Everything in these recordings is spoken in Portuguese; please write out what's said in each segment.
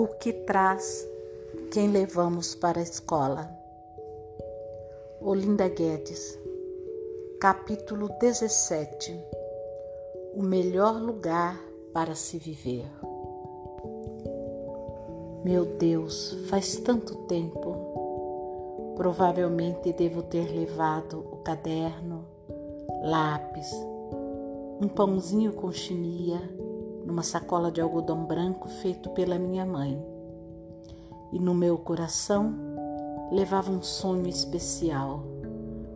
O que traz quem levamos para a escola? Olinda Guedes, capítulo 17 O melhor lugar para se viver. Meu Deus, faz tanto tempo. Provavelmente devo ter levado o caderno, lápis, um pãozinho com chimia numa sacola de algodão branco feito pela minha mãe. E no meu coração levava um sonho especial: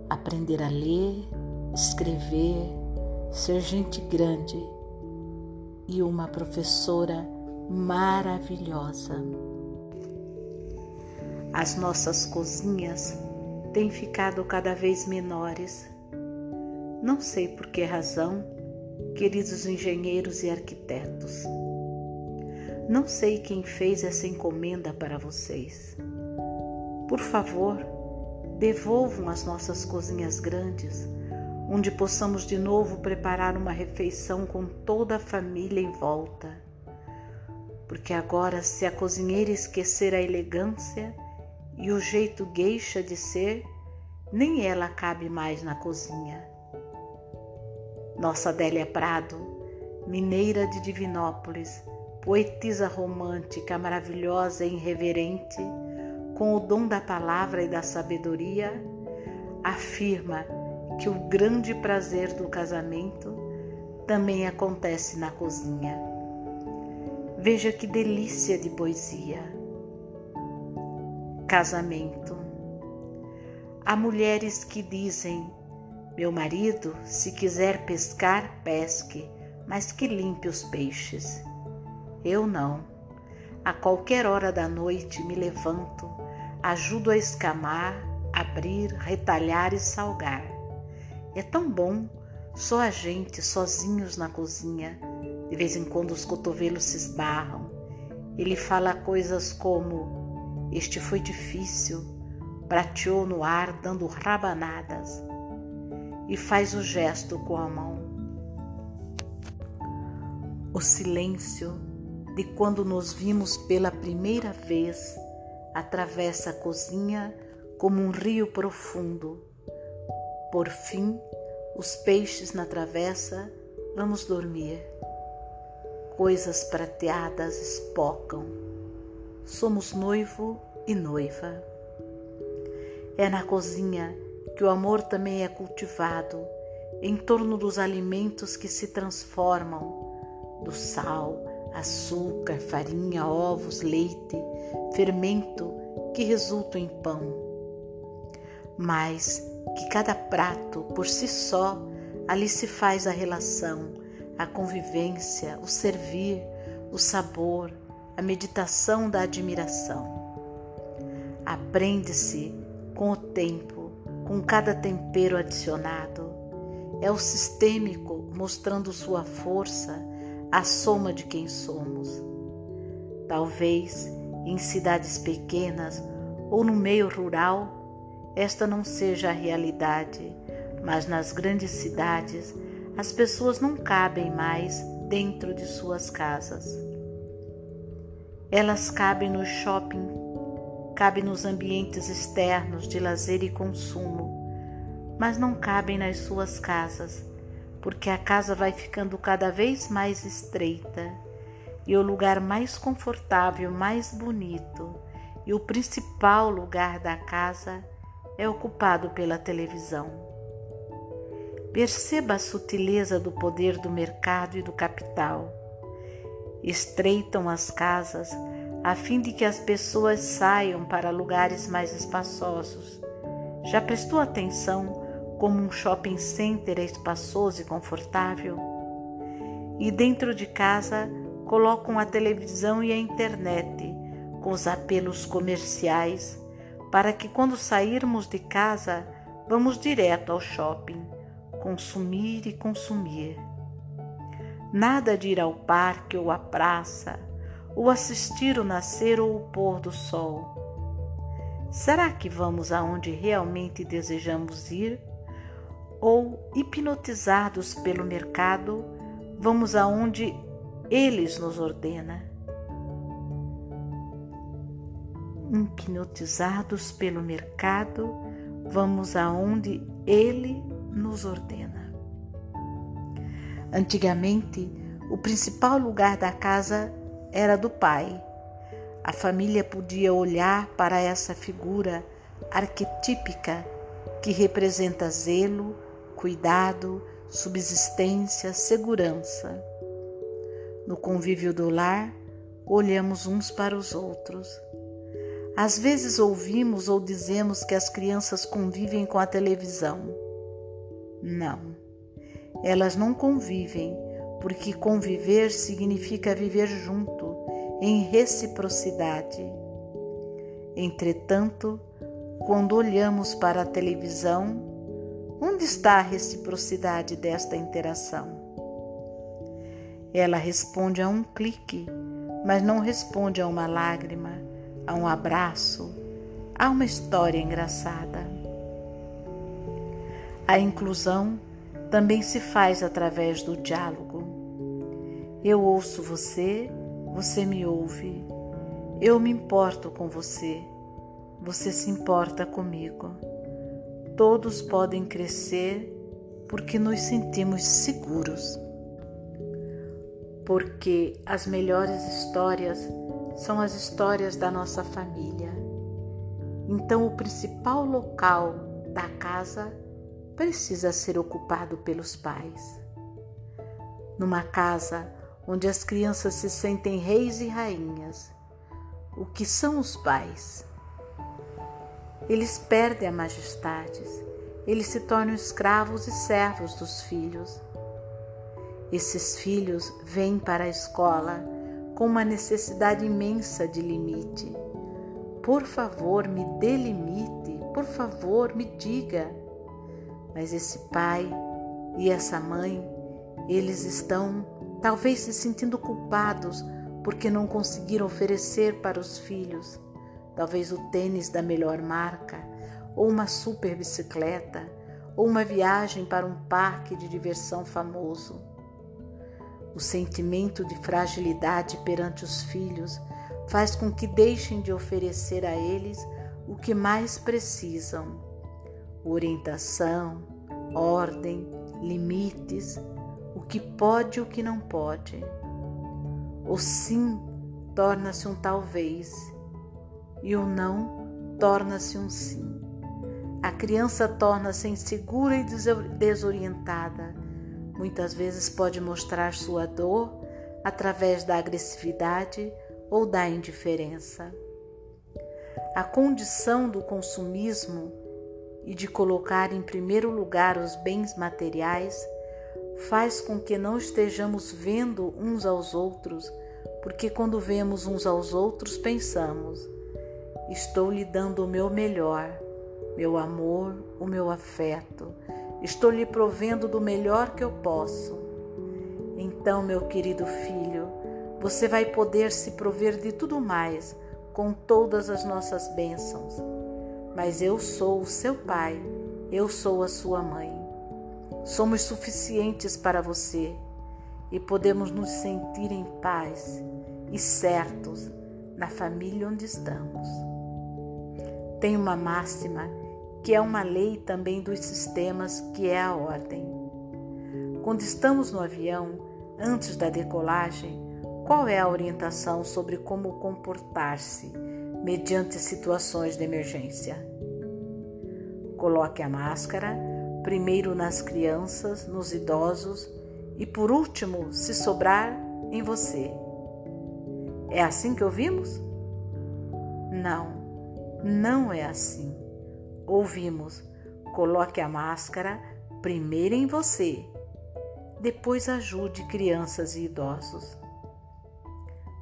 aprender a ler, escrever, ser gente grande e uma professora maravilhosa. As nossas cozinhas têm ficado cada vez menores. Não sei por que razão queridos engenheiros e arquitetos. Não sei quem fez essa encomenda para vocês. Por favor, devolvam as nossas cozinhas grandes, onde possamos de novo preparar uma refeição com toda a família em volta. Porque agora, se a cozinheira esquecer a elegância e o jeito gueixa de ser, nem ela cabe mais na cozinha nossa Adélia Prado, mineira de Divinópolis, poetisa romântica, maravilhosa e irreverente, com o dom da palavra e da sabedoria, afirma que o grande prazer do casamento também acontece na cozinha. Veja que delícia de poesia. Casamento. Há mulheres que dizem meu marido, se quiser pescar, pesque, mas que limpe os peixes. Eu não. A qualquer hora da noite me levanto, ajudo a escamar, abrir, retalhar e salgar. É tão bom, só a gente, sozinhos na cozinha. De vez em quando os cotovelos se esbarram. Ele fala coisas como: Este foi difícil, prateou no ar dando rabanadas e faz o gesto com a mão. O silêncio de quando nos vimos pela primeira vez atravessa a cozinha como um rio profundo. Por fim, os peixes na travessa, vamos dormir. Coisas prateadas espocam. Somos noivo e noiva. É na cozinha que o amor também é cultivado em torno dos alimentos que se transformam, do sal, açúcar, farinha, ovos, leite, fermento que resultam em pão. Mas que cada prato por si só ali se faz a relação, a convivência, o servir, o sabor, a meditação da admiração. Aprende-se com o tempo com cada tempero adicionado. É o sistêmico mostrando sua força, a soma de quem somos. Talvez em cidades pequenas ou no meio rural, esta não seja a realidade, mas nas grandes cidades as pessoas não cabem mais dentro de suas casas. Elas cabem no shopping cabe nos ambientes externos de lazer e consumo, mas não cabem nas suas casas, porque a casa vai ficando cada vez mais estreita e o lugar mais confortável, mais bonito e o principal lugar da casa é ocupado pela televisão. Perceba a sutileza do poder do mercado e do capital. Estreitam as casas a fim de que as pessoas saiam para lugares mais espaçosos. Já prestou atenção como um shopping center é espaçoso e confortável? E dentro de casa colocam a televisão e a internet com os apelos comerciais para que quando sairmos de casa vamos direto ao shopping, consumir e consumir. Nada de ir ao parque ou à praça ou assistir o nascer ou o pôr do sol? Será que vamos aonde realmente desejamos ir? Ou, hipnotizados pelo mercado, vamos aonde eles nos ordena? hipnotizados pelo mercado, vamos aonde ele nos ordena. Antigamente, o principal lugar da casa era do pai. A família podia olhar para essa figura arquetípica que representa zelo, cuidado, subsistência, segurança. No convívio do lar, olhamos uns para os outros. Às vezes ouvimos ou dizemos que as crianças convivem com a televisão. Não, elas não convivem, porque conviver significa viver junto, em reciprocidade. Entretanto, quando olhamos para a televisão, onde está a reciprocidade desta interação? Ela responde a um clique, mas não responde a uma lágrima, a um abraço, a uma história engraçada. A inclusão também se faz através do diálogo. Eu ouço você, você me ouve. Eu me importo com você você se importa comigo. Todos podem crescer porque nos sentimos seguros. Porque as melhores histórias são as histórias da nossa família. Então, o principal local da casa precisa ser ocupado pelos pais. Numa casa onde as crianças se sentem reis e rainhas, o que são os pais? Eles perdem a majestade, eles se tornam escravos e servos dos filhos. Esses filhos vêm para a escola com uma necessidade imensa de limite. Por favor, me dê limite, por favor, me diga. Mas esse pai e essa mãe, eles estão talvez se sentindo culpados porque não conseguiram oferecer para os filhos talvez o tênis da melhor marca, ou uma super bicicleta, ou uma viagem para um parque de diversão famoso. O sentimento de fragilidade perante os filhos faz com que deixem de oferecer a eles o que mais precisam: orientação, ordem, limites, o que pode e o que não pode. O sim torna-se um talvez e o não torna-se um sim. A criança torna-se insegura e desorientada. Muitas vezes pode mostrar sua dor através da agressividade ou da indiferença. A condição do consumismo e de colocar em primeiro lugar os bens materiais faz com que não estejamos vendo uns aos outros, porque quando vemos uns aos outros pensamos: Estou lhe dando o meu melhor, meu amor, o meu afeto. Estou lhe provendo do melhor que eu posso. Então, meu querido filho, você vai poder se prover de tudo mais com todas as nossas bênçãos. Mas eu sou o seu pai, eu sou a sua mãe. Somos suficientes para você e podemos nos sentir em paz e certos na família onde estamos. Tem uma máxima que é uma lei também dos sistemas, que é a ordem. Quando estamos no avião, antes da decolagem, qual é a orientação sobre como comportar-se mediante situações de emergência? Coloque a máscara, primeiro nas crianças, nos idosos e por último, se sobrar, em você. É assim que ouvimos? Não. Não é assim. Ouvimos: coloque a máscara primeiro em você, depois ajude crianças e idosos.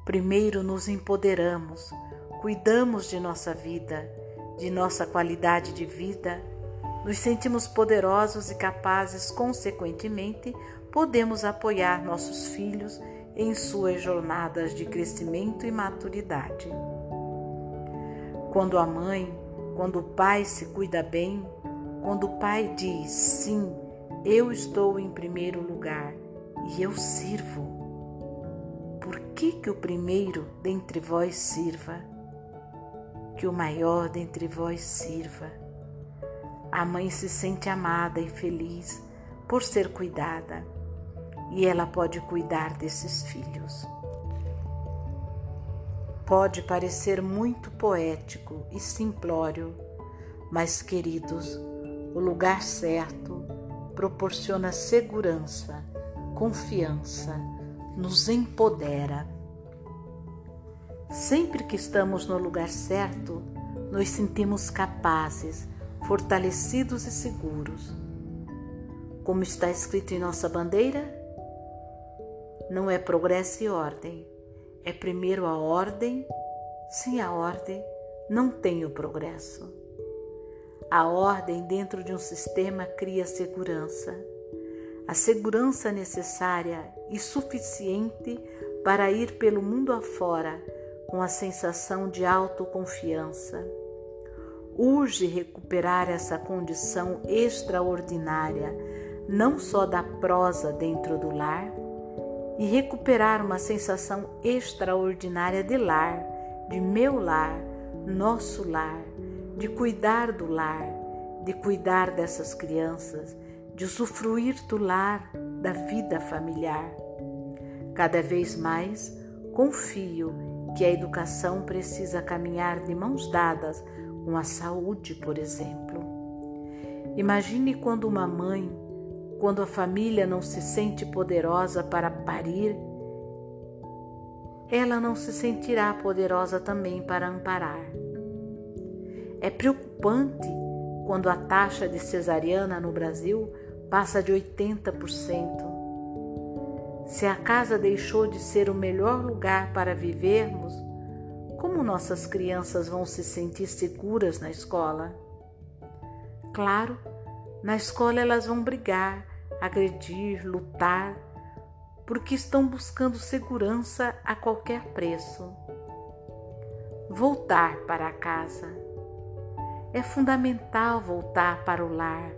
Primeiro nos empoderamos, cuidamos de nossa vida, de nossa qualidade de vida, nos sentimos poderosos e capazes, consequentemente, podemos apoiar nossos filhos em suas jornadas de crescimento e maturidade. Quando a mãe, quando o pai se cuida bem, quando o pai diz sim, eu estou em primeiro lugar e eu sirvo. Por que que o primeiro dentre vós sirva? que o maior dentre vós sirva. A mãe se sente amada e feliz por ser cuidada, e ela pode cuidar desses filhos. Pode parecer muito poético e simplório, mas, queridos, o lugar certo proporciona segurança, confiança, nos empodera. Sempre que estamos no lugar certo, nos sentimos capazes, fortalecidos e seguros. Como está escrito em nossa bandeira, não é progresso e ordem, é primeiro a ordem. Sem a ordem, não tem o progresso. A ordem dentro de um sistema cria segurança. A segurança necessária e suficiente para ir pelo mundo afora com a sensação de autoconfiança. Urge recuperar essa condição extraordinária, não só da prosa dentro do lar, e recuperar uma sensação extraordinária de lar, de meu lar, nosso lar, de cuidar do lar, de cuidar dessas crianças, de usufruir do lar, da vida familiar. Cada vez mais confio que a educação precisa caminhar de mãos dadas com a saúde, por exemplo. Imagine quando uma mãe, quando a família não se sente poderosa para parir, ela não se sentirá poderosa também para amparar. É preocupante quando a taxa de cesariana no Brasil passa de 80%. Se a casa deixou de ser o melhor lugar para vivermos, como nossas crianças vão se sentir seguras na escola? Claro, na escola elas vão brigar, agredir, lutar, porque estão buscando segurança a qualquer preço. Voltar para a casa. É fundamental voltar para o lar,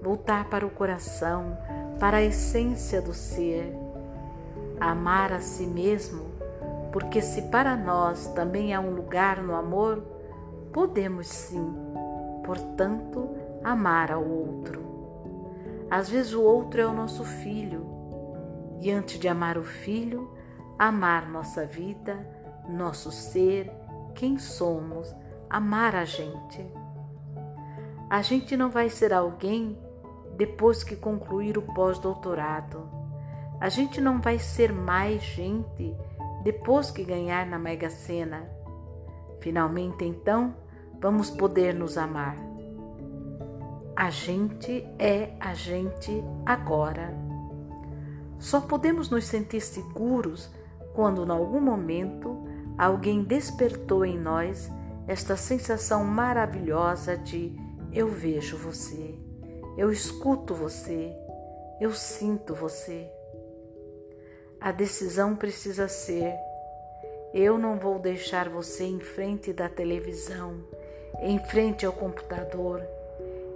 voltar para o coração, para a essência do ser amar a si mesmo, porque se para nós também há um lugar no amor, podemos sim, portanto, amar ao outro. Às vezes o outro é o nosso filho, e antes de amar o filho, amar nossa vida, nosso ser, quem somos, amar a gente. A gente não vai ser alguém depois que concluir o pós-doutorado a gente não vai ser mais gente depois que ganhar na Mega Sena. Finalmente, então, vamos poder nos amar. A gente é a gente agora. Só podemos nos sentir seguros quando, em algum momento, alguém despertou em nós esta sensação maravilhosa de eu vejo você, eu escuto você, eu sinto você. A decisão precisa ser: eu não vou deixar você em frente da televisão, em frente ao computador.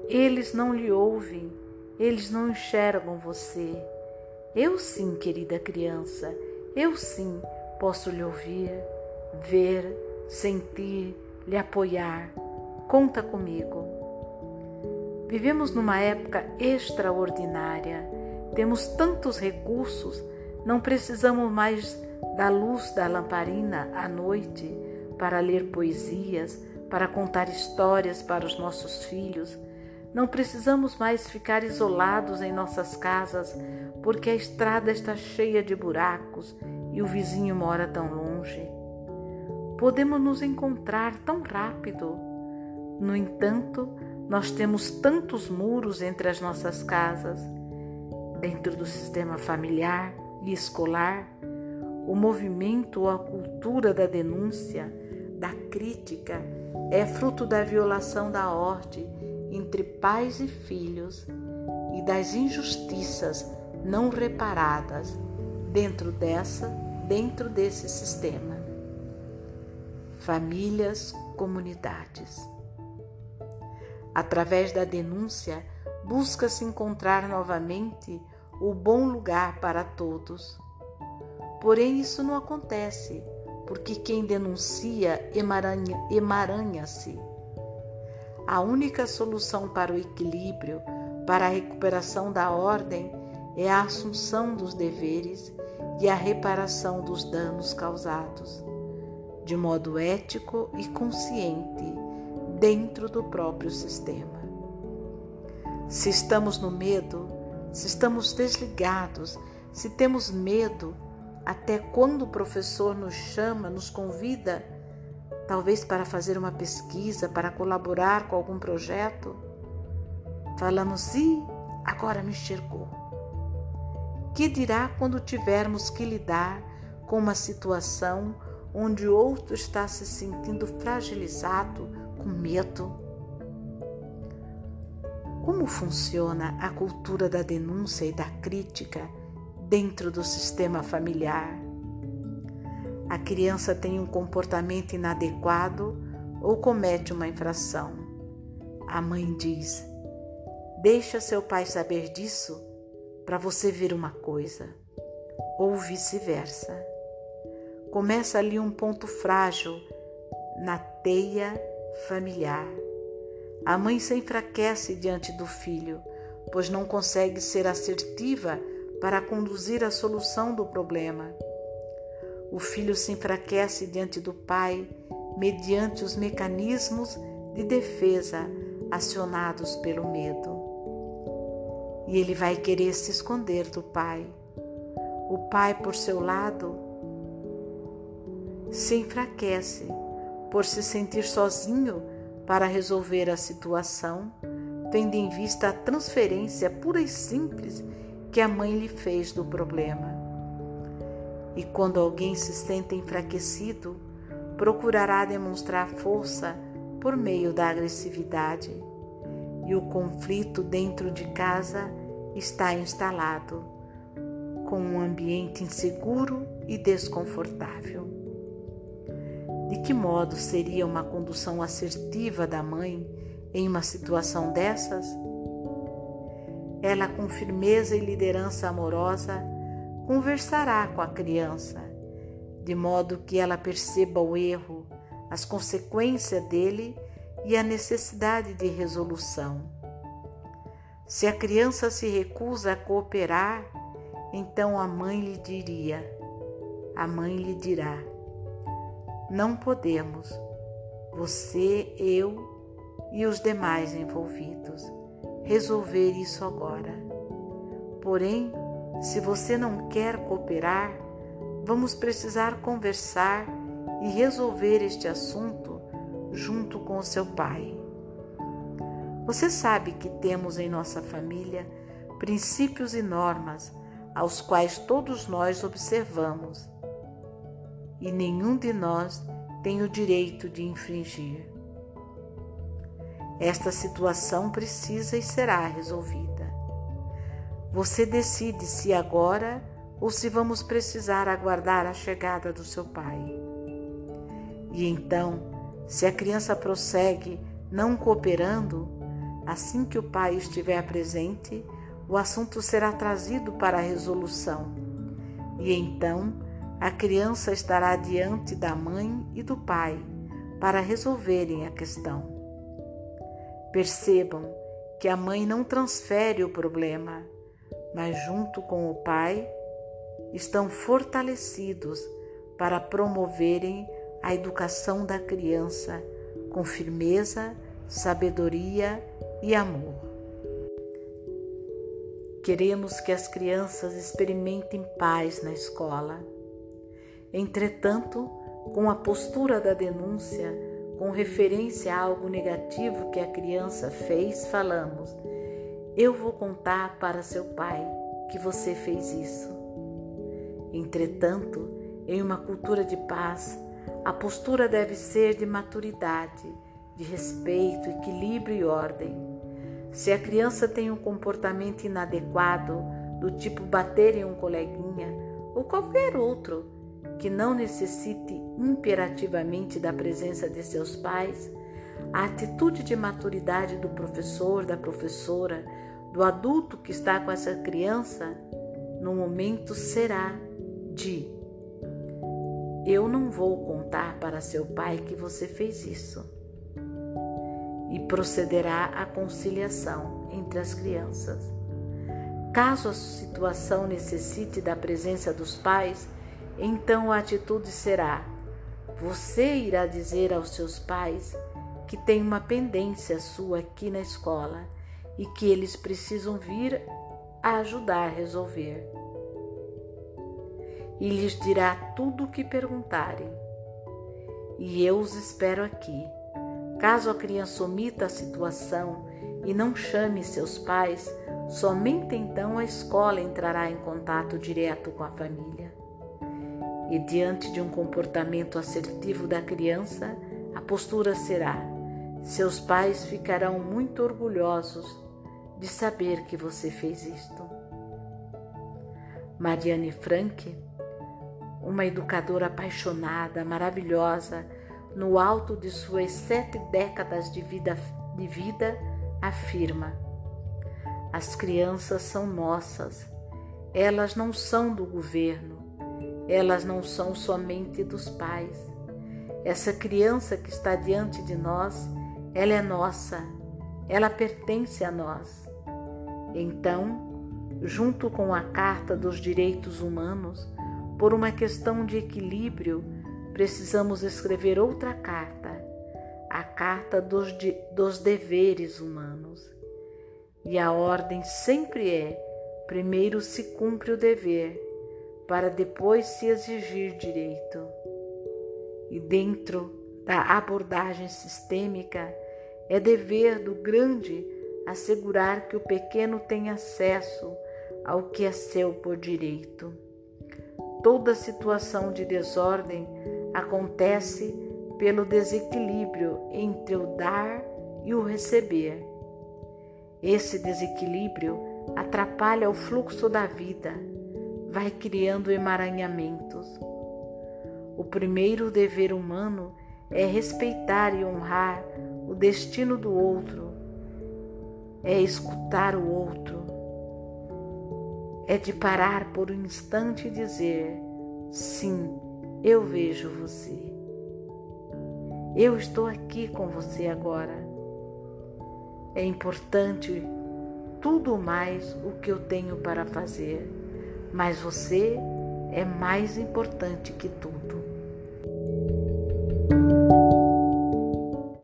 Eles não lhe ouvem, eles não enxergam você. Eu sim, querida criança, eu sim posso lhe ouvir, ver, sentir, lhe apoiar. Conta comigo. Vivemos numa época extraordinária. Temos tantos recursos não precisamos mais da luz da lamparina à noite para ler poesias, para contar histórias para os nossos filhos. Não precisamos mais ficar isolados em nossas casas porque a estrada está cheia de buracos e o vizinho mora tão longe. Podemos nos encontrar tão rápido. No entanto, nós temos tantos muros entre as nossas casas, dentro do sistema familiar, e escolar, o movimento ou a cultura da denúncia, da crítica, é fruto da violação da ordem entre pais e filhos e das injustiças não reparadas dentro dessa, dentro desse sistema. Famílias, comunidades. Através da denúncia, busca-se encontrar novamente o bom lugar para todos. Porém, isso não acontece porque quem denuncia emaranha-se. Emaranha a única solução para o equilíbrio, para a recuperação da ordem, é a assunção dos deveres e a reparação dos danos causados, de modo ético e consciente, dentro do próprio sistema. Se estamos no medo, se estamos desligados, se temos medo, até quando o professor nos chama, nos convida, talvez para fazer uma pesquisa, para colaborar com algum projeto, falamos, e agora me enxergou. Que dirá quando tivermos que lidar com uma situação onde outro está se sentindo fragilizado, com medo? Como funciona a cultura da denúncia e da crítica dentro do sistema familiar? A criança tem um comportamento inadequado ou comete uma infração. A mãe diz: Deixa seu pai saber disso para você ver uma coisa, ou vice-versa. Começa ali um ponto frágil na teia familiar. A mãe se enfraquece diante do filho, pois não consegue ser assertiva para conduzir a solução do problema. O filho se enfraquece diante do pai mediante os mecanismos de defesa acionados pelo medo. E ele vai querer se esconder do pai. O pai, por seu lado, se enfraquece por se sentir sozinho para resolver a situação, tendo em vista a transferência pura e simples que a mãe lhe fez do problema. E quando alguém se sente enfraquecido, procurará demonstrar força por meio da agressividade. E o conflito dentro de casa está instalado, com um ambiente inseguro e desconfortável. De que modo seria uma condução assertiva da mãe em uma situação dessas? Ela, com firmeza e liderança amorosa, conversará com a criança, de modo que ela perceba o erro, as consequências dele e a necessidade de resolução. Se a criança se recusa a cooperar, então a mãe lhe diria, a mãe lhe dirá: não podemos, você, eu e os demais envolvidos, resolver isso agora. Porém, se você não quer cooperar, vamos precisar conversar e resolver este assunto junto com o seu pai. Você sabe que temos em nossa família princípios e normas aos quais todos nós observamos e nenhum de nós tem o direito de infringir. Esta situação precisa e será resolvida. Você decide se agora ou se vamos precisar aguardar a chegada do seu pai. E então, se a criança prossegue não cooperando, assim que o pai estiver presente, o assunto será trazido para a resolução. E então, a criança estará diante da mãe e do pai para resolverem a questão. Percebam que a mãe não transfere o problema, mas, junto com o pai, estão fortalecidos para promoverem a educação da criança com firmeza, sabedoria e amor. Queremos que as crianças experimentem paz na escola Entretanto, com a postura da denúncia, com referência a algo negativo que a criança fez, falamos: Eu vou contar para seu pai que você fez isso. Entretanto, em uma cultura de paz, a postura deve ser de maturidade, de respeito, equilíbrio e ordem. Se a criança tem um comportamento inadequado, do tipo bater em um coleguinha ou qualquer outro, que não necessite imperativamente da presença de seus pais, a atitude de maturidade do professor, da professora, do adulto que está com essa criança, no momento será de Eu não vou contar para seu pai que você fez isso. E procederá a conciliação entre as crianças. Caso a situação necessite da presença dos pais, então a atitude será: você irá dizer aos seus pais que tem uma pendência sua aqui na escola e que eles precisam vir a ajudar a resolver. E lhes dirá tudo o que perguntarem. E eu os espero aqui. Caso a criança omita a situação e não chame seus pais, somente então a escola entrará em contato direto com a família. E diante de um comportamento assertivo da criança, a postura será: seus pais ficarão muito orgulhosos de saber que você fez isto. Mariane Frank, uma educadora apaixonada, maravilhosa, no alto de suas sete décadas de vida, de vida afirma: as crianças são nossas, elas não são do governo, elas não são somente dos pais. Essa criança que está diante de nós, ela é nossa, ela pertence a nós. Então, junto com a Carta dos Direitos Humanos, por uma questão de equilíbrio, precisamos escrever outra carta, a Carta dos, de, dos Deveres Humanos. E a ordem sempre é: primeiro se cumpre o dever, para depois se exigir direito. E dentro da abordagem sistêmica, é dever do grande assegurar que o pequeno tenha acesso ao que é seu por direito. Toda situação de desordem acontece pelo desequilíbrio entre o dar e o receber. Esse desequilíbrio atrapalha o fluxo da vida, vai criando emaranhamentos. O primeiro dever humano é respeitar e honrar o destino do outro, é escutar o outro, é de parar por um instante e dizer: sim, eu vejo você. Eu estou aqui com você agora. É importante tudo mais o que eu tenho para fazer, mas você é mais importante que tudo.